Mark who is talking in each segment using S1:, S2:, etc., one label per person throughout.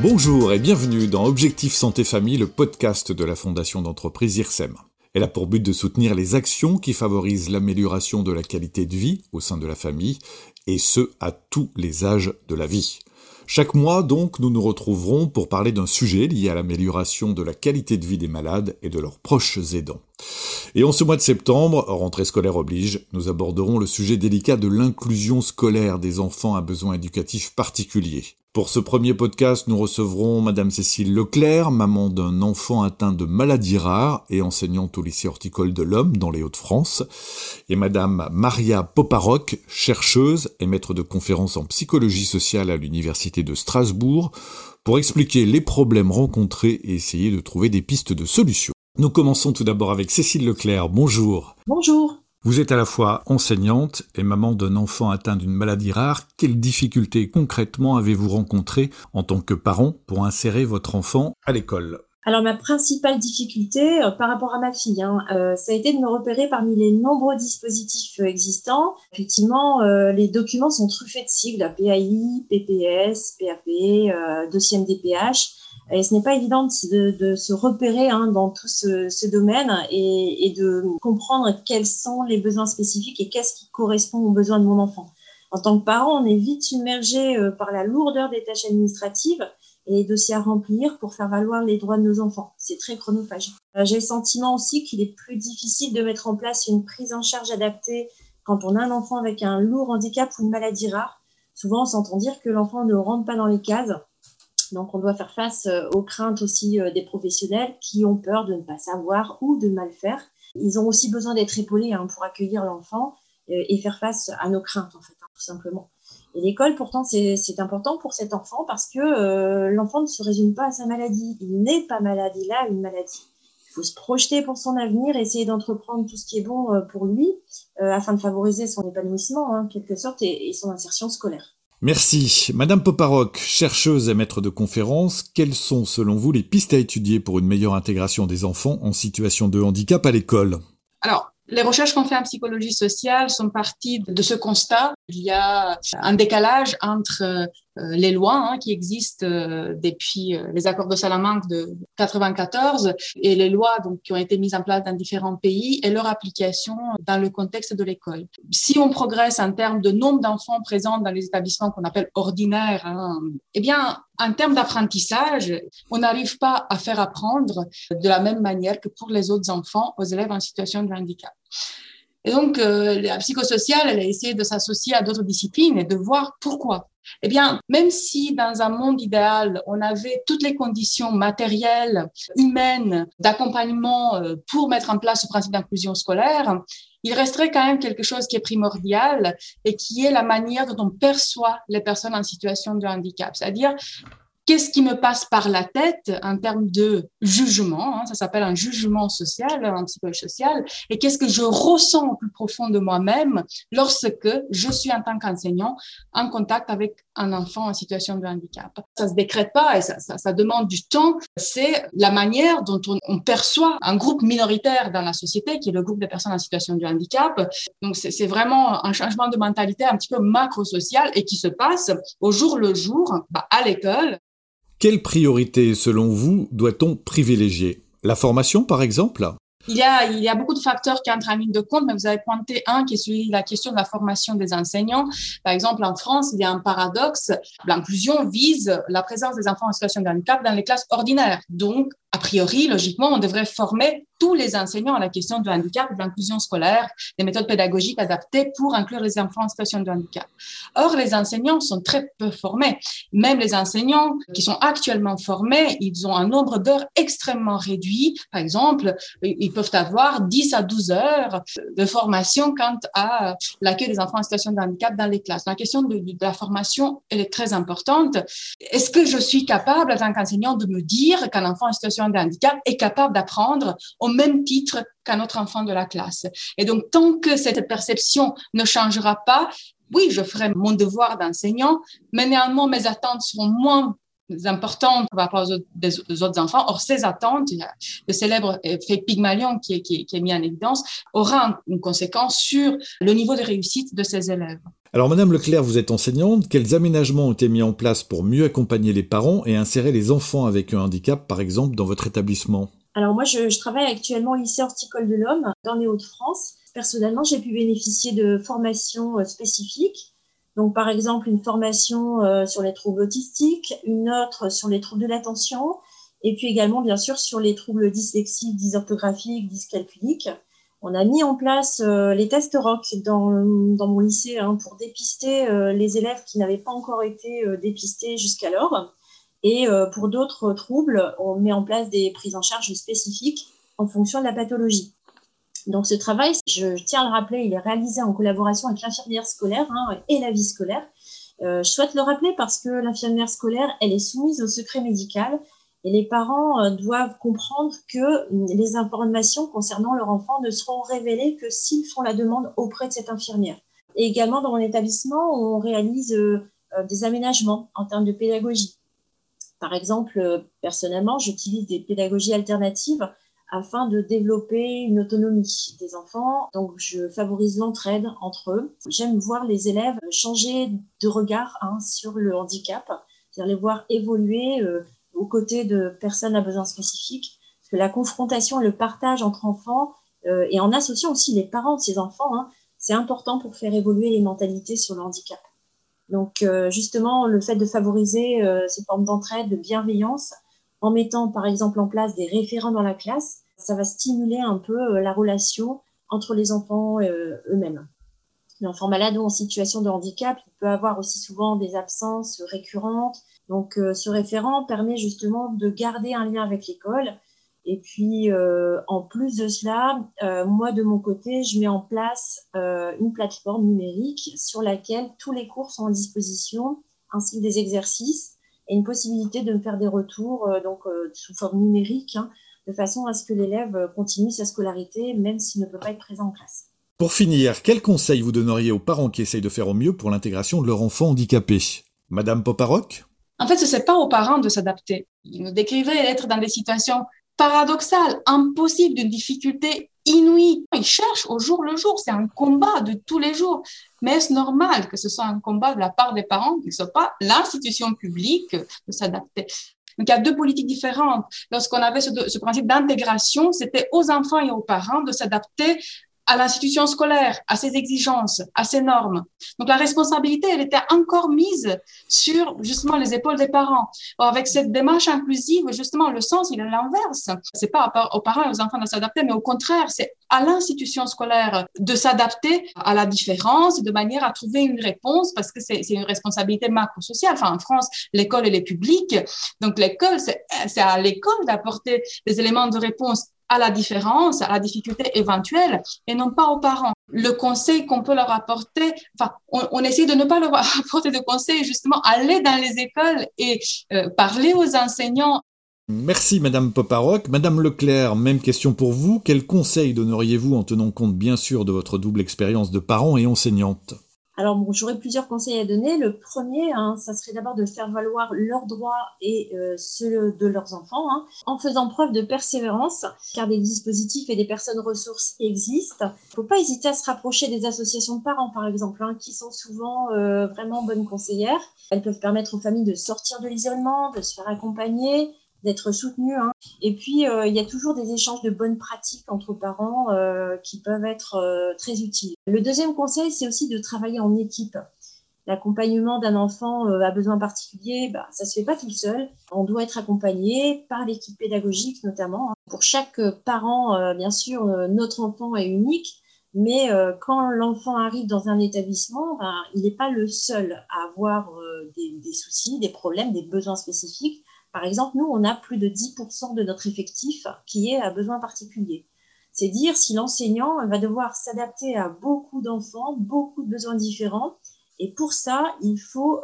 S1: Bonjour et bienvenue dans Objectif Santé Famille, le podcast de la Fondation d'entreprise IRSEM. Elle a pour but de soutenir les actions qui favorisent l'amélioration de la qualité de vie au sein de la famille, et ce, à tous les âges de la vie. Chaque mois, donc, nous nous retrouverons pour parler d'un sujet lié à l'amélioration de la qualité de vie des malades et de leurs proches aidants. Et en ce mois de septembre, rentrée scolaire oblige, nous aborderons le sujet délicat de l'inclusion scolaire des enfants à besoins éducatifs particuliers. Pour ce premier podcast, nous recevrons Madame Cécile Leclerc, maman d'un enfant atteint de maladies rares et enseignante au lycée horticole de l'Homme dans les Hauts-de-France, et Madame Maria Poparoc, chercheuse et maître de conférences en psychologie sociale à l'Université de Strasbourg, pour expliquer les problèmes rencontrés et essayer de trouver des pistes de solutions. Nous commençons tout d'abord avec Cécile Leclerc. Bonjour.
S2: Bonjour.
S1: Vous êtes à la fois enseignante et maman d'un enfant atteint d'une maladie rare. Quelles difficultés concrètement avez-vous rencontrées en tant que parent pour insérer votre enfant à l'école?
S2: Alors ma principale difficulté euh, par rapport à ma fille, hein, euh, ça a été de me repérer parmi les nombreux dispositifs euh, existants. Effectivement, les documents sont truffés de sigles PAI, PPS, PAP, dossier MDPH. Et ce n'est pas évident de, se repérer hein, dans tout ce, ce domaine et, et, de comprendre quels sont les besoins spécifiques et qu'est-ce qui correspond aux besoins de mon enfant. En tant que parent, on est vite submergé euh, par la lourdeur des tâches administratives et les dossiers à remplir pour faire valoir les droits de nos enfants. C'est très chronophage. Euh, j'ai le sentiment aussi qu'il est plus difficile de mettre en place une prise en charge adaptée quand on a un enfant avec un lourd handicap ou une maladie rare. Souvent, on s'entend dire que l'enfant ne rentre pas dans les cases donc, on doit faire face euh, aux craintes aussi euh, des professionnels qui ont peur de ne pas savoir ou de mal faire. Ils ont aussi besoin d'être épaulés hein, pour accueillir l'enfant euh, et faire face à nos craintes, en fait, hein, tout simplement. Et l'école, pourtant, c'est important pour cet enfant parce que l'enfant ne se résume pas à sa maladie. Il n'est pas malade, il a une maladie. Il faut se projeter pour son avenir, essayer d'entreprendre tout ce qui est bon pour lui afin de favoriser son épanouissement, hein, en quelque sorte, et son insertion scolaire.
S1: Merci. Madame Poparoc, chercheuse et maître de conférences, quelles sont selon vous les pistes à étudier pour une meilleure intégration des enfants en situation de handicap à l'école?
S3: Alors, les recherches qu'on fait en psychologie sociale sont parties de ce constat. Il y a un décalage entre euh, les lois hein, qui existent euh, depuis euh, les accords de Salamanque de 94 et les lois donc, qui ont été mises en place dans différents pays et leur application dans le contexte de l'école. Si on progresse en termes de nombre d'enfants présents dans les établissements qu'on appelle ordinaires, hein, eh bien, en termes d'apprentissage, on n'arrive pas à faire apprendre de la même manière que pour les autres enfants aux élèves en situation de handicap. Et donc, euh, la psychosociale, elle a essayé de s'associer à d'autres disciplines et de voir pourquoi. Eh bien, même si dans un monde idéal, on avait toutes les conditions matérielles, humaines, d'accompagnement euh, pour mettre en place ce principe d'inclusion scolaire, il resterait quand même quelque chose qui est primordial et qui est la manière dont on perçoit les personnes en situation de handicap. C'est-à-dire, qu'est-ce qui me passe par la tête en termes de jugement, hein, ça s'appelle un jugement social, un psychologie social, et qu'est-ce que je ressens au plus profond de moi-même lorsque je suis en tant qu'enseignant en contact avec un enfant en situation de handicap? Ça se décrète pas et ça, demande du temps. C'est la manière dont on, on, perçoit un groupe minoritaire dans la société, qui est le groupe des personnes en situation de handicap. Donc c'est vraiment un changement de mentalité un petit peu macro-social et qui se passe au jour le jour bah, à l'école
S1: quelle priorité, selon vous, doit-on privilégier? La formation, par exemple?
S3: Il y, a, beaucoup de facteurs qui entrent en ligne de compte, mais vous avez pointé un qui est celui de la question de la formation des enseignants. Par exemple, en France, il y a un paradoxe. L'inclusion vise la présence des enfants en situation de handicap dans les classes ordinaires. Donc, a priori, logiquement, on devrait former tous les enseignants à la question du handicap, de l'inclusion scolaire, des méthodes pédagogiques adaptées pour inclure les enfants en situation de handicap. Or, les enseignants sont très peu formés. Même les enseignants qui sont actuellement formés, ils ont un nombre d'heures extrêmement réduit. Par exemple, ils peuvent avoir 10 à 12 heures de formation quant à l'accueil des enfants en situation de handicap dans les classes. La question de, la formation, est très importante. Est-ce que je suis capable, en tant qu'enseignant, de me dire qu'un enfant en situation de handicap est capable d'apprendre au même titre qu'un autre enfant de la classe. Et donc, tant que cette perception ne changera pas, oui, je ferai mon devoir d'enseignant, mais néanmoins, mes attentes seront moins importantes par rapport aux autres, enfants. Or, ces attentes, le célèbre effet Pygmalion qui est, qui, qui est mis en évidence, aura une conséquence sur le niveau de réussite de ces élèves.
S1: Alors Madame Leclerc, vous êtes enseignante, quels aménagements ont été mis en place pour mieux accompagner les parents et insérer les enfants avec un handicap, par exemple, dans votre établissement?
S2: Alors moi, je, travaille actuellement au lycée horticole de l'Homme, dans les Hauts-de-France. Personnellement, j'ai pu bénéficier de formations spécifiques donc, par exemple, une formation euh, sur les troubles autistiques, une autre sur les troubles de l'attention, et puis également, bien sûr, sur les troubles dyslexiques, dysorthographiques, dyscalculiques. On a mis en place euh, les tests ROC dans, mon lycée hein, pour dépister euh, les élèves qui n'avaient pas encore été dépistés jusqu'alors. Et pour d'autres troubles, on met en place des prises en charge spécifiques en fonction de la pathologie. Donc ce travail, je tiens à le rappeler, il est réalisé en collaboration avec l'infirmière scolaire hein, et la vie scolaire. Euh, je souhaite le rappeler parce que l'infirmière scolaire, elle est soumise au secret médical et les parents euh, doivent comprendre que hum, les informations concernant leur enfant ne seront révélées que s'ils font la demande auprès de cette infirmière. Et également dans mon établissement, on réalise euh, des aménagements en termes de pédagogie. Par exemple, personnellement, j'utilise des pédagogies alternatives afin de développer une autonomie des enfants. Donc, je favorise l'entraide entre eux. J'aime voir les élèves changer de regard hein, sur le handicap, c'est-à-dire les voir évoluer euh, aux côtés de personnes à besoins spécifiques. Parce que la confrontation, le partage entre enfants, euh, et en associant aussi les parents de ces enfants, hein, c'est important pour faire évoluer les mentalités sur le handicap. Donc, euh, justement, le fait de favoriser ces formes d'entraide, de bienveillance, en mettant par exemple en place des référents dans la classe, ça va stimuler un peu euh, la relation entre les enfants euh, eux-mêmes. L'enfant malade ou en situation de handicap il peut avoir aussi souvent des absences récurrentes. Donc euh, ce référent permet justement de garder un lien avec l'école. Et puis en plus de cela, moi de mon côté, je mets en place une plateforme numérique sur laquelle tous les cours sont en disposition, ainsi que des exercices et une possibilité de me faire des retours euh, donc euh, sous forme numérique, hein, de façon à ce que l'élève euh, continue sa scolarité même s'il ne peut pas être présent en classe.
S1: Pour finir, quel conseil vous donneriez aux parents qui essayent de faire au mieux pour l'intégration de leur enfant handicapé? Madame Poparoc?
S3: En fait, ce n'est pas aux parents de s'adapter. Ils nous décrivaient être dans des situations paradoxales, impossibles, d'une difficulté inouïe. Ils cherchent au jour le jour, c'est un combat de tous les jours. Mais est-ce normal que ce soit un combat de la part des parents, que ce soit pas l'institution publique de s'adapter? Donc, il y a deux politiques différentes. Lorsqu'on avait ce principe d'intégration, c'était aux enfants et aux parents de s'adapter à l'institution scolaire, à ses exigences, à ses normes. Donc la responsabilité, elle était encore mise sur justement les épaules des parents. avec cette démarche inclusive, justement, le sens, il est l'inverse. C'est pas aux parents et aux enfants de s'adapter, mais au contraire, c'est à l'institution scolaire de s'adapter à la différence de manière à trouver une réponse parce que c'est une responsabilité macro-sociale. Enfin, en France, l'école, elle est publique. Donc l'école, c'est à l'école d'apporter des éléments de réponse à la différence, à la difficulté éventuelle et non pas aux parents. Le conseil qu'on peut leur apporter, enfin, on, essaie de ne pas leur apporter de conseils, justement, aller dans les écoles et euh, parler aux enseignants.
S1: Merci Madame Poparoc. Madame Leclerc, même question pour vous. Quel conseil donneriez-vous en tenant compte bien sûr de votre double expérience de parent et enseignante?
S2: Alors, bon, j'aurais plusieurs conseils à donner. Le premier, hein, ça serait d'abord de faire valoir leurs droits et euh, ceux de leurs enfants, hein, en faisant preuve de persévérance, car des dispositifs et des personnes ressources existent. Il ne faut pas hésiter à se rapprocher des associations de parents, par exemple, hein, qui sont souvent euh, vraiment bonnes conseillères. Elles peuvent permettre aux familles de sortir de l'isolement, de se faire accompagner, d'être soutenu. Hein. Et puis, euh, il y a toujours des échanges de bonnes pratiques entre parents euh, qui peuvent être euh, très utiles. Le deuxième conseil, c'est aussi de travailler en équipe. L'accompagnement d'un enfant à besoin particulier, bah, ça se fait pas tout seul. On doit être accompagné par l'équipe pédagogique notamment. Hein. Pour chaque parent, bien sûr, notre enfant est unique. Mais quand l'enfant arrive dans un établissement, bah, il n'est pas le seul à avoir des, soucis, des problèmes, des besoins spécifiques. Par exemple, nous, on a plus de 10% de notre effectif qui est à besoin particulier. C'est dire si l'enseignant va devoir s'adapter à beaucoup d'enfants, beaucoup de besoins différents. Et pour ça, il faut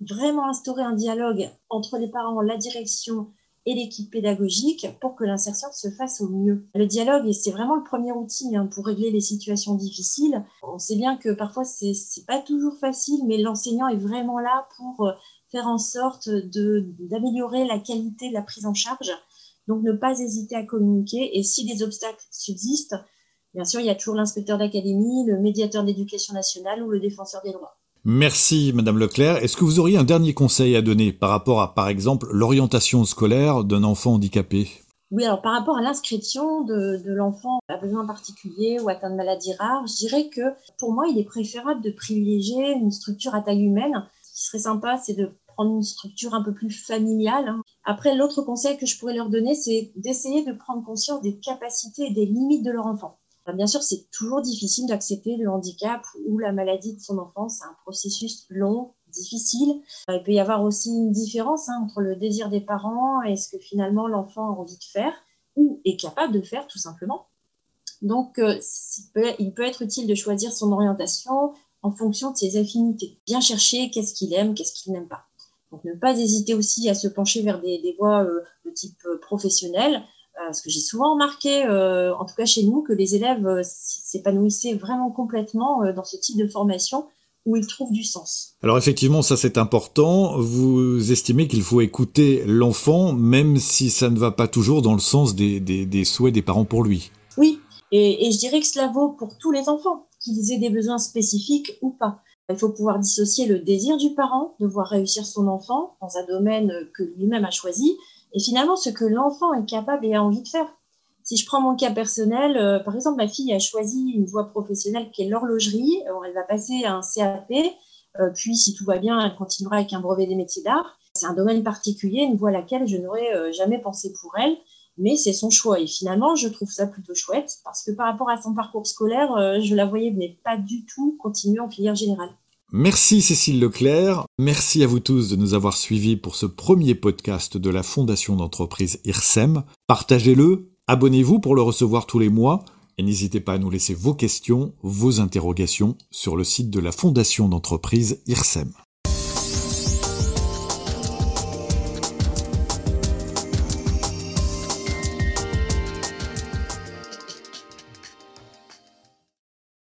S2: vraiment instaurer un dialogue entre les parents, la direction et l'équipe pédagogique pour que l'insertion se fasse au mieux. Le dialogue, c'est vraiment le premier outil hein, pour régler les situations difficiles. On sait bien que parfois, c'est pas toujours facile, mais l'enseignant est vraiment là pour euh, faire en sorte d'améliorer la qualité de la prise en charge. Donc, ne pas hésiter à communiquer. Et si des obstacles subsistent, bien sûr, il y a toujours l'inspecteur d'académie, le médiateur d'éducation nationale ou le défenseur des droits.
S1: Merci Madame Leclerc. Est-ce que vous auriez un dernier conseil à donner par rapport à, par exemple, l'orientation scolaire d'un enfant handicapé?
S2: Oui, alors par rapport à l'inscription de, l'enfant à besoin particulier ou atteint de maladie rare, je dirais que pour moi, il est préférable de privilégier une structure à taille humaine. Qui serait sympa, c'est de prendre une structure un peu plus familiale. Hein. Après, l'autre conseil que je pourrais leur donner, c'est d'essayer de prendre conscience des capacités et des limites de leur enfant. Bien sûr, c'est toujours difficile d'accepter le handicap ou la maladie de son enfant. C'est un processus long, difficile. Il peut y avoir aussi une différence hein, entre le désir des parents et ce que finalement l'enfant a envie de faire ou est capable de faire tout simplement. Donc, euh, il peut être utile de choisir son orientation en fonction de ses affinités. Bien chercher qu'est-ce qu'il aime, qu'est-ce qu'il n'aime pas. Donc, ne pas hésiter aussi à se pencher vers des, voies euh, de type euh, professionnel, parce que j'ai souvent remarqué, en tout cas chez nous, que les élèves s'épanouissaient vraiment complètement dans ce type de formation où ils trouvent du sens.
S1: Alors effectivement, ça c'est important. Vous estimez qu'il faut écouter l'enfant, même si ça ne va pas toujours dans le sens des, souhaits des parents pour lui.
S2: Oui, et, je dirais que cela vaut pour tous les enfants, qu'ils aient des besoins spécifiques ou pas. Il faut pouvoir dissocier le désir du parent de voir réussir son enfant dans un domaine que lui-même a choisi, et finalement ce que l'enfant est capable et a envie de faire. Si je prends mon cas personnel, euh, par exemple, ma fille a choisi une voie professionnelle qui est l'horlogerie. elle va passer à un CAP, euh, puis si tout va bien, elle continuera avec un brevet des métiers d'art. C'est un domaine particulier, une voie à laquelle je n'aurais euh, jamais pensé pour elle, mais c'est son choix. Et finalement, je trouve ça plutôt chouette parce que par rapport à son parcours scolaire, je la voyais mais pas du tout continuer en filière générale.
S1: Merci Cécile Leclerc, merci à vous tous de nous avoir suivis pour ce premier podcast de la Fondation d'entreprise IRSEM. Partagez-le, Abonnez-vous pour le recevoir tous les mois et n'hésitez pas à nous laisser vos questions, vos interrogations sur le site de la Fondation d'entreprise IRSEM.